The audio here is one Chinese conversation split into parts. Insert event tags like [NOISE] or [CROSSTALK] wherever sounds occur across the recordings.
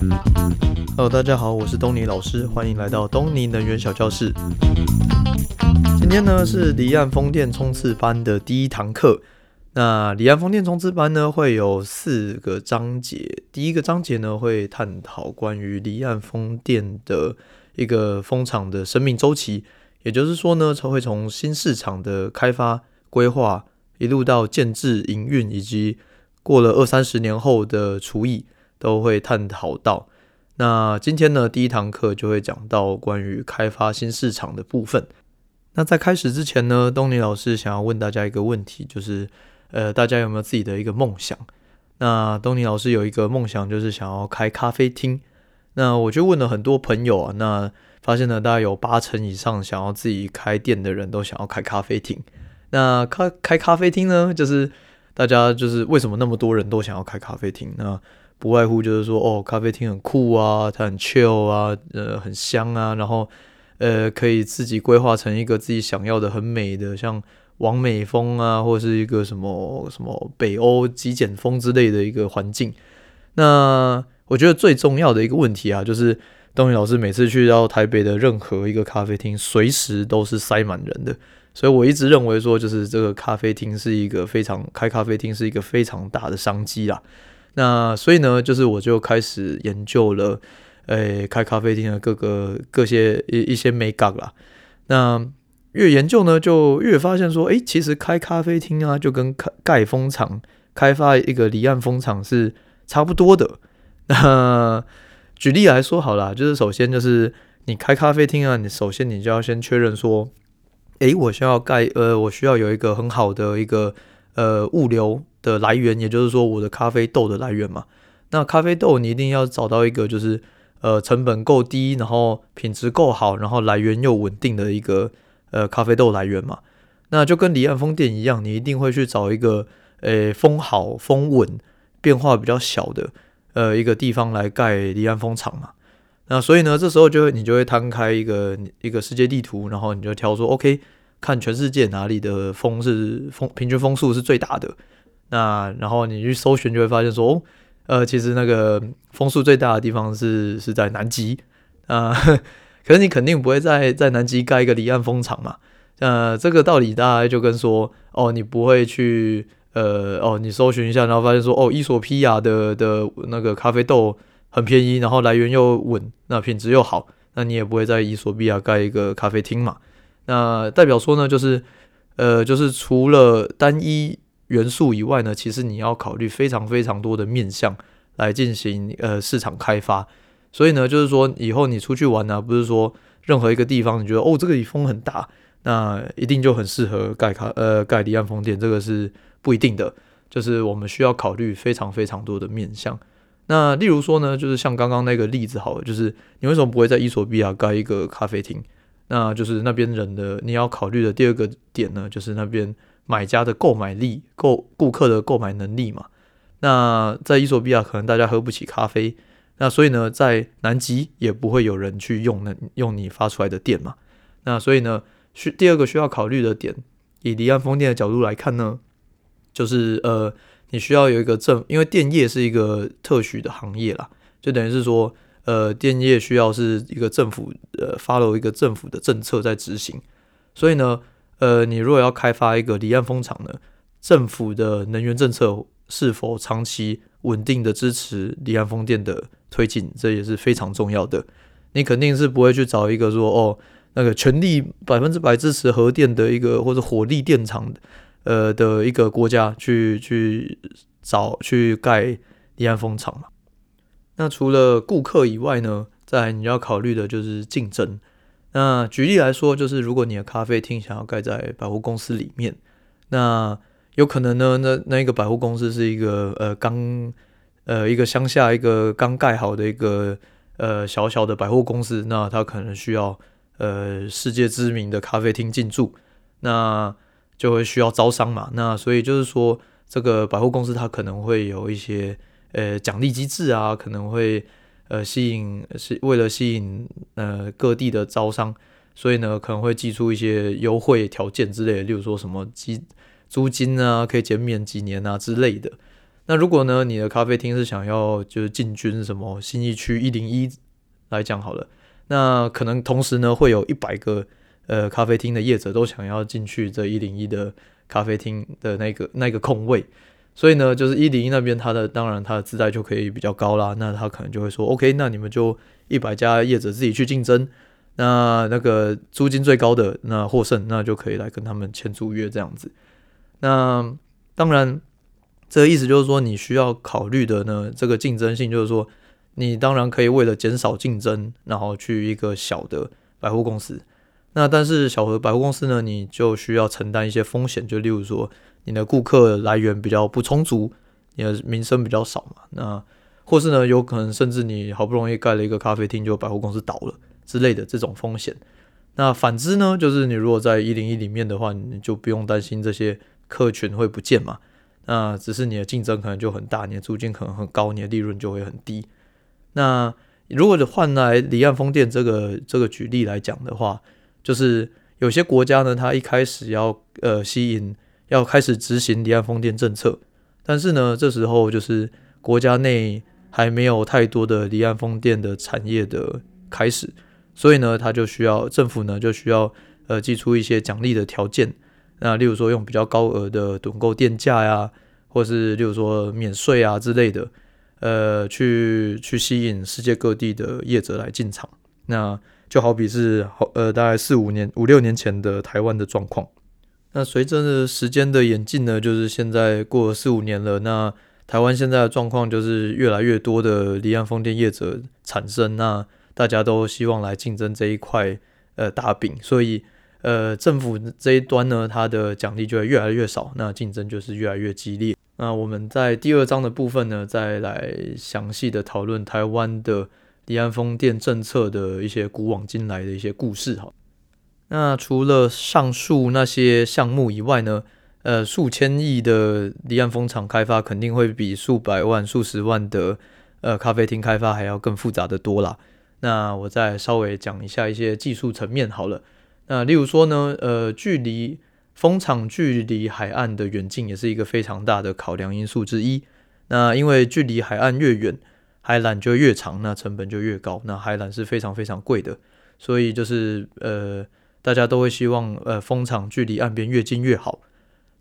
Hello，大家好，我是东尼老师，欢迎来到东尼能源小教室。今天呢是离岸风电冲刺班的第一堂课。那离岸风电冲刺班呢会有四个章节，第一个章节呢会探讨关于离岸风电的一个风场的生命周期，也就是说呢，它会从新市场的开发规划，一路到建置营运，以及过了二三十年后的除役，都会探讨到。那今天呢，第一堂课就会讲到关于开发新市场的部分。那在开始之前呢，东尼老师想要问大家一个问题，就是，呃，大家有没有自己的一个梦想？那东尼老师有一个梦想，就是想要开咖啡厅。那我就问了很多朋友啊，那发现呢，大概有八成以上想要自己开店的人都想要开咖啡厅。那开开咖啡厅呢，就是大家就是为什么那么多人都想要开咖啡厅？那不外乎就是说，哦，咖啡厅很酷啊，它很 chill 啊，呃，很香啊，然后呃，可以自己规划成一个自己想要的很美的，像。王美风啊，或者是一个什么什么北欧极简风之类的一个环境。那我觉得最重要的一个问题啊，就是东尼老师每次去到台北的任何一个咖啡厅，随时都是塞满人的。所以我一直认为说，就是这个咖啡厅是一个非常开咖啡厅是一个非常大的商机啦。那所以呢，就是我就开始研究了，诶、开咖啡厅的各个各些一一些美感啦。那越研究呢，就越发现说，哎、欸，其实开咖啡厅啊，就跟开盖风场、开发一个离岸风场是差不多的。[LAUGHS] 那举例来说好了，就是首先就是你开咖啡厅啊，你首先你就要先确认说，哎、欸，我需要盖，呃，我需要有一个很好的一个呃物流的来源，也就是说我的咖啡豆的来源嘛。那咖啡豆你一定要找到一个就是呃成本够低，然后品质够好，然后来源又稳定的一个。呃，咖啡豆来源嘛，那就跟离岸风电一样，你一定会去找一个，呃，风好、风稳、变化比较小的，呃，一个地方来盖离岸风场嘛。那所以呢，这时候就会你就会摊开一个一个世界地图，然后你就挑说，OK，看全世界哪里的风是风平均风速是最大的。那然后你去搜寻，就会发现说，哦，呃，其实那个风速最大的地方是是在南极啊。呃 [LAUGHS] 可是你肯定不会在在南极盖一个离岸风场嘛？呃，这个道理大概就跟说，哦，你不会去，呃，哦，你搜寻一下，然后发现说，哦，伊索比亚的的那个咖啡豆很便宜，然后来源又稳，那品质又好，那你也不会在伊索比亚盖一个咖啡厅嘛？那代表说呢，就是，呃，就是除了单一元素以外呢，其实你要考虑非常非常多的面向来进行呃市场开发。所以呢，就是说以后你出去玩呢、不是说任何一个地方你觉得哦，这个风很大，那一定就很适合盖卡呃盖离岸风电，这个是不一定的。就是我们需要考虑非常非常多的面向。那例如说呢，就是像刚刚那个例子好了，就是你为什么不会在伊索比亚盖一个咖啡厅？那就是那边人的你要考虑的第二个点呢，就是那边买家的购买力、购顾客的购买能力嘛。那在伊索比亚可能大家喝不起咖啡。那所以呢，在南极也不会有人去用那用你发出来的电嘛。那所以呢，需第二个需要考虑的点，以离岸风电的角度来看呢，就是呃，你需要有一个政，因为电业是一个特许的行业啦，就等于是说，呃，电业需要是一个政府呃 follow 一个政府的政策在执行。所以呢，呃，你如果要开发一个离岸风场呢，政府的能源政策是否长期稳定的支持离岸风电的推进，这也是非常重要的。你肯定是不会去找一个说哦，那个全力 [LAUGHS] 百分之百支持核电的一个或者火力电厂，呃的一个国家去去找去盖离岸风场嘛。那除了顾客以外呢，在你要考虑的就是竞争。那举例来说，就是如果你的咖啡厅想要盖在百货公司里面，那有可能呢，那那一个百货公司是一个呃刚。呃，一个乡下一个刚盖好的一个呃小小的百货公司，那他可能需要呃世界知名的咖啡厅进驻，那就会需要招商嘛。那所以就是说，这个百货公司它可能会有一些呃奖励机制啊，可能会呃吸引是为了吸引呃各地的招商，所以呢可能会寄出一些优惠条件之类的，例如说什么租租金啊可以减免几年啊之类的。那如果呢，你的咖啡厅是想要就是进军什么新义区一零一来讲好了，那可能同时呢会有一百个呃咖啡厅的业者都想要进去这一零一的咖啡厅的那个那个空位，所以呢，就是一零一那边它的当然它的自带就可以比较高啦，那他可能就会说，OK，那你们就一百家业者自己去竞争，那那个租金最高的那获胜，那就可以来跟他们签租约这样子。那当然。这个意思就是说，你需要考虑的呢，这个竞争性就是说，你当然可以为了减少竞争，然后去一个小的百货公司。那但是小的百货公司呢，你就需要承担一些风险，就例如说，你的顾客来源比较不充足，你的名声比较少嘛。那或是呢，有可能甚至你好不容易盖了一个咖啡厅，就百货公司倒了之类的这种风险。那反之呢，就是你如果在一零一里面的话，你就不用担心这些客群会不见嘛。那只是你的竞争可能就很大，你的租金可能很高，你的利润就会很低。那如果换来离岸风电这个这个举例来讲的话，就是有些国家呢，它一开始要呃吸引，要开始执行离岸风电政策，但是呢，这时候就是国家内还没有太多的离岸风电的产业的开始，所以呢，它就需要政府呢就需要呃寄出一些奖励的条件。那例如说用比较高额的趸购电价呀，或是例如说免税啊之类的，呃，去去吸引世界各地的业者来进场。那就好比是好呃大概四五年五六年前的台湾的状况。那随着时间的演进呢，就是现在过了四五年了，那台湾现在的状况就是越来越多的离岸风电业者产生，那大家都希望来竞争这一块呃大饼，所以。呃，政府这一端呢，它的奖励就会越来越少，那竞争就是越来越激烈。那我们在第二章的部分呢，再来详细的讨论台湾的离岸风电政策的一些古往今来的一些故事哈。那除了上述那些项目以外呢，呃，数千亿的离岸风场开发肯定会比数百万、数十万的呃咖啡厅开发还要更复杂的多啦。那我再稍微讲一下一些技术层面好了。那例如说呢，呃，距离风场距离海岸的远近也是一个非常大的考量因素之一。那因为距离海岸越远，海缆就越长，那成本就越高。那海缆是非常非常贵的，所以就是呃，大家都会希望呃风场距离岸边越近越好。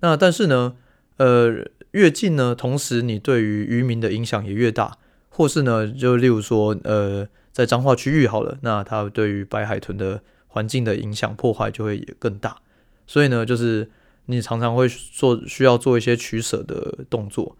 那但是呢，呃，越近呢，同时你对于渔民的影响也越大，或是呢，就例如说呃，在彰化区域好了，那它对于白海豚的环境的影响破坏就会也更大，所以呢，就是你常常会做需要做一些取舍的动作。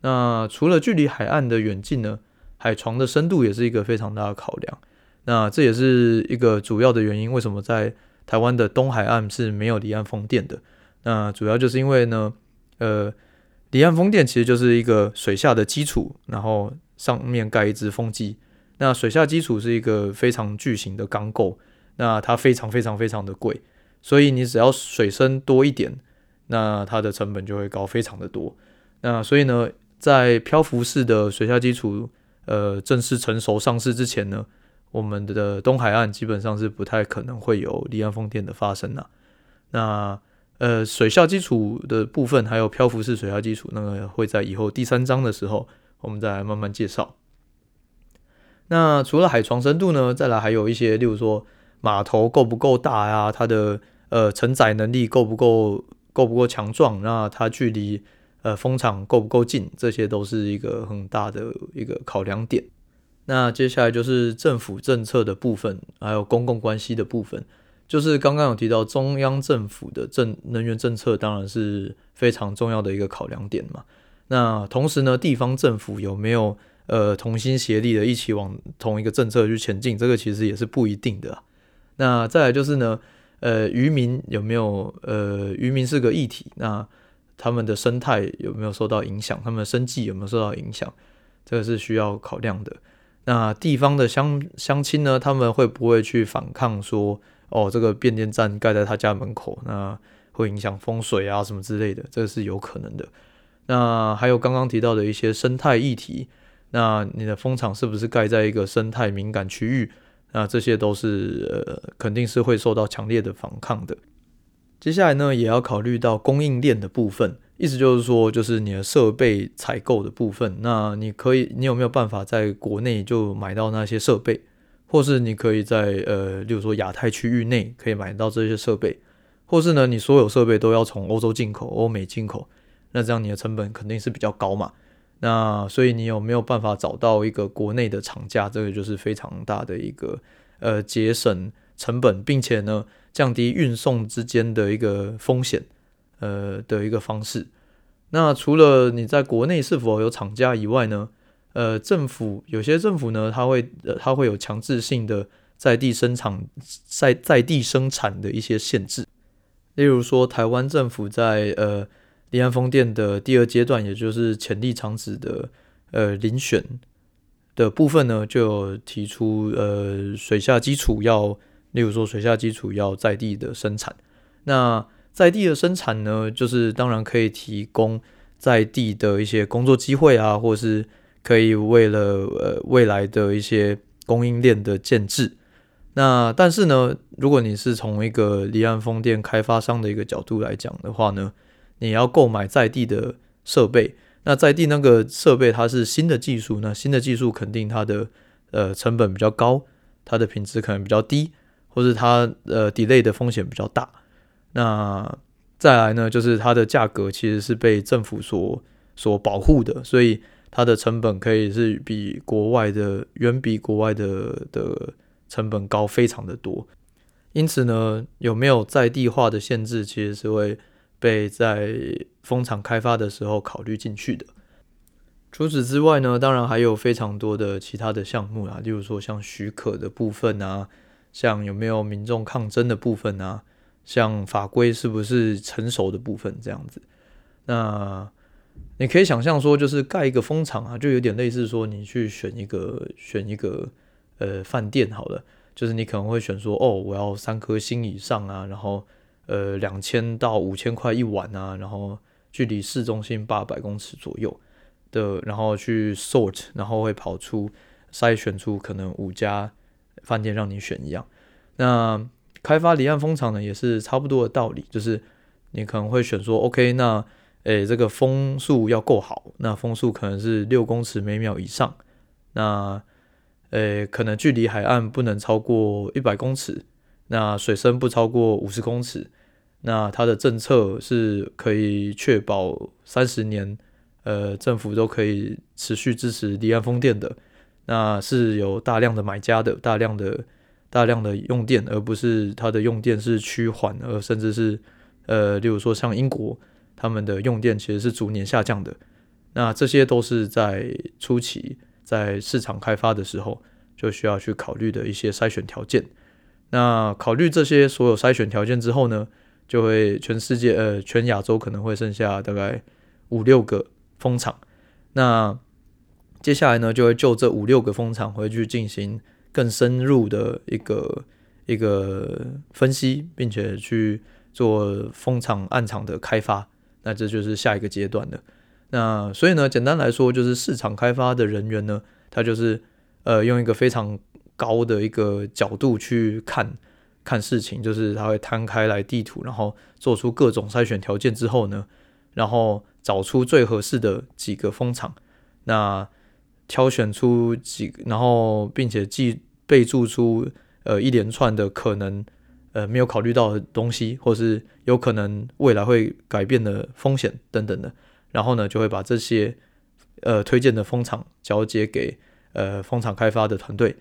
那除了距离海岸的远近呢，海床的深度也是一个非常大的考量。那这也是一个主要的原因，为什么在台湾的东海岸是没有离岸风电的？那主要就是因为呢，呃，离岸风电其实就是一个水下的基础，然后上面盖一只风机。那水下基础是一个非常巨型的钢构。那它非常非常非常的贵，所以你只要水深多一点，那它的成本就会高非常的多。那所以呢，在漂浮式的水下基础呃正式成熟上市之前呢，我们的东海岸基本上是不太可能会有离岸风电的发生啊。那呃水下基础的部分还有漂浮式水下基础，那个会在以后第三章的时候我们再来慢慢介绍。那除了海床深度呢，再来还有一些，例如说。码头够不够大呀？它的呃承载能力够不够够不够强壮？那它距离呃风场够不够近？这些都是一个很大的一个考量点。那接下来就是政府政策的部分，还有公共关系的部分。就是刚刚有提到中央政府的政能源政策，当然是非常重要的一个考量点嘛。那同时呢，地方政府有没有呃同心协力的一起往同一个政策去前进？这个其实也是不一定的。那再来就是呢，呃，渔民有没有？呃，渔民是个议题，那他们的生态有没有受到影响？他们的生计有没有受到影响？这个是需要考量的。那地方的乡乡亲呢，他们会不会去反抗说，哦，这个变电站盖在他家门口，那会影响风水啊什么之类的？这个是有可能的。那还有刚刚提到的一些生态议题，那你的风场是不是盖在一个生态敏感区域？那这些都是呃，肯定是会受到强烈的反抗的。接下来呢，也要考虑到供应链的部分，意思就是说，就是你的设备采购的部分，那你可以，你有没有办法在国内就买到那些设备，或是你可以在呃，例如说亚太区域内可以买到这些设备，或是呢，你所有设备都要从欧洲进口、欧美进口，那这样你的成本肯定是比较高嘛。那所以你有没有办法找到一个国内的厂家，这个就是非常大的一个呃节省成本，并且呢降低运送之间的一个风险。呃的一个方式。那除了你在国内是否有厂家以外呢？呃，政府有些政府呢，它会呃，它会有强制性的在地生产在在地生产的一些限制。例如说，台湾政府在呃离岸风电的第二阶段，也就是潜力厂址的呃遴选的部分呢，就提出呃水下基础要，例如说水下基础要在地的生产。那在地的生产呢，就是当然可以提供在地的一些工作机会啊，或是可以为了呃未来的一些供应链的建制。那但是呢，如果你是从一个离岸风电开发商的一个角度来讲的话呢，你要购买在地的设备，那在地那个设备它是新的技术，那新的技术肯定它的呃成本比较高，它的品质可能比较低，或是它呃 delay 的风险比较大。那再来呢，就是它的价格其实是被政府所所保护的，所以它的成本可以是比国外的远比国外的的成本高非常的多。因此呢，有没有在地化的限制，其实是会被在风场开发的时候考虑进去的。除此之外呢，当然还有非常多的其他的项目啊，例如说像许可的部分啊，像有没有民众抗争的部分啊。像法规是不是成熟的部分这样子，那你可以想象说，就是盖一个风场啊，就有点类似说你去选一个选一个呃饭店好了，就是你可能会选说哦，我要三颗星以上啊，然后呃两千到五千块一晚啊，然后距离市中心八百公尺左右的，然后去 sort，然后会跑出筛选出可能五家饭店让你选一样，那。开发离岸风场呢，也是差不多的道理，就是你可能会选说，OK，那诶，这个风速要够好，那风速可能是六公尺每秒以上，那诶，可能距离海岸不能超过一百公尺，那水深不超过五十公尺，那它的政策是可以确保三十年，呃，政府都可以持续支持离岸风电的，那是有大量的买家的，大量的。大量的用电，而不是它的用电是趋缓，而甚至是呃，例如说像英国，他们的用电其实是逐年下降的。那这些都是在初期在市场开发的时候就需要去考虑的一些筛选条件。那考虑这些所有筛选条件之后呢，就会全世界呃全亚洲可能会剩下大概五六个风场。那接下来呢，就会就这五六个风场回去进行。更深入的一个一个分析，并且去做风场案场的开发，那这就是下一个阶段的。那所以呢，简单来说，就是市场开发的人员呢，他就是呃用一个非常高的一个角度去看看事情，就是他会摊开来地图，然后做出各种筛选条件之后呢，然后找出最合适的几个风场，那挑选出几，然后并且记。备注出呃一连串的可能呃没有考虑到的东西，或是有可能未来会改变的风险等等的，然后呢就会把这些呃推荐的风场交接给呃风场开发的团队，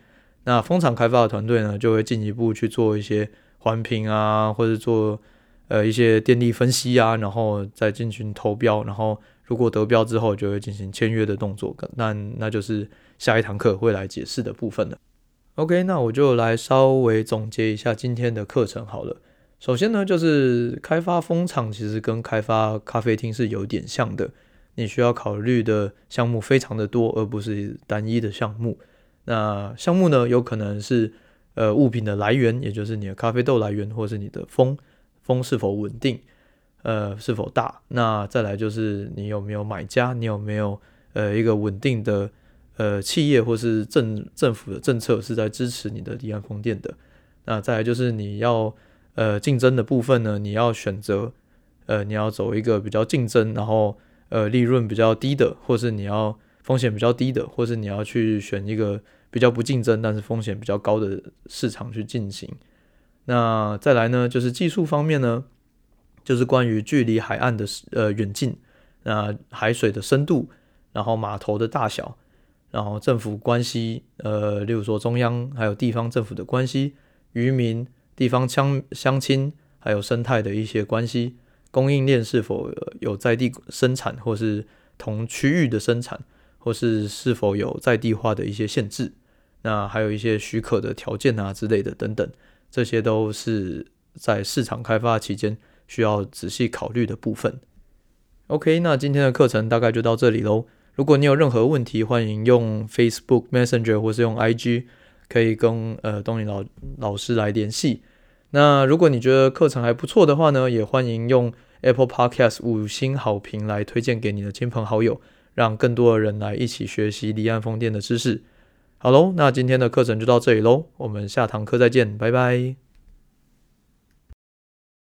那风场开发的团队呢就会进一步去做一些环评啊，或者做呃一些电力分析啊，然后再进行投标，然后如果得标之后就会进行签约的动作，那那就是下一堂课会来解释的部分了。OK，那我就来稍微总结一下今天的课程好了。首先呢，就是开发风场其实跟开发咖啡厅是有点像的，你需要考虑的项目非常的多，而不是单一的项目。那项目呢，有可能是呃物品的来源，也就是你的咖啡豆来源，或是你的风风是否稳定，呃是否大。那再来就是你有没有买家，你有没有呃一个稳定的。呃，企业或是政政府的政策是在支持你的离岸风电的。那再来就是你要呃竞争的部分呢，你要选择呃，你要走一个比较竞争，然后呃利润比较低的，或是你要风险比较低的，或是你要去选一个比较不竞争但是风险比较高的市场去进行。那再来呢，就是技术方面呢，就是关于距离海岸的呃远近，那海水的深度，然后码头的大小，然后政府关系，呃，例如说中央还有地方政府的关系，渔民、地方乡乡亲，还有生态的一些关系。供应链是否有在地生产，或是同区域的生产，或是是否有在地化的一些限制？那还有一些许可的条件啊之类的等等，这些都是在市场开发期间需要仔细考虑的部分。OK，那今天的课程大概就到这里喽。如果你有任何问题，欢迎用 Facebook Messenger 或是用 IG，可以跟呃东尼老老师来联系。那如果你觉得课程还不错的话呢，也欢迎用 Apple Podcast 五星好评来推荐给你的亲朋好友，让更多的人来一起学习离岸风电的知识。好喽，那今天的课程就到这里喽，我们下堂课再见，拜拜。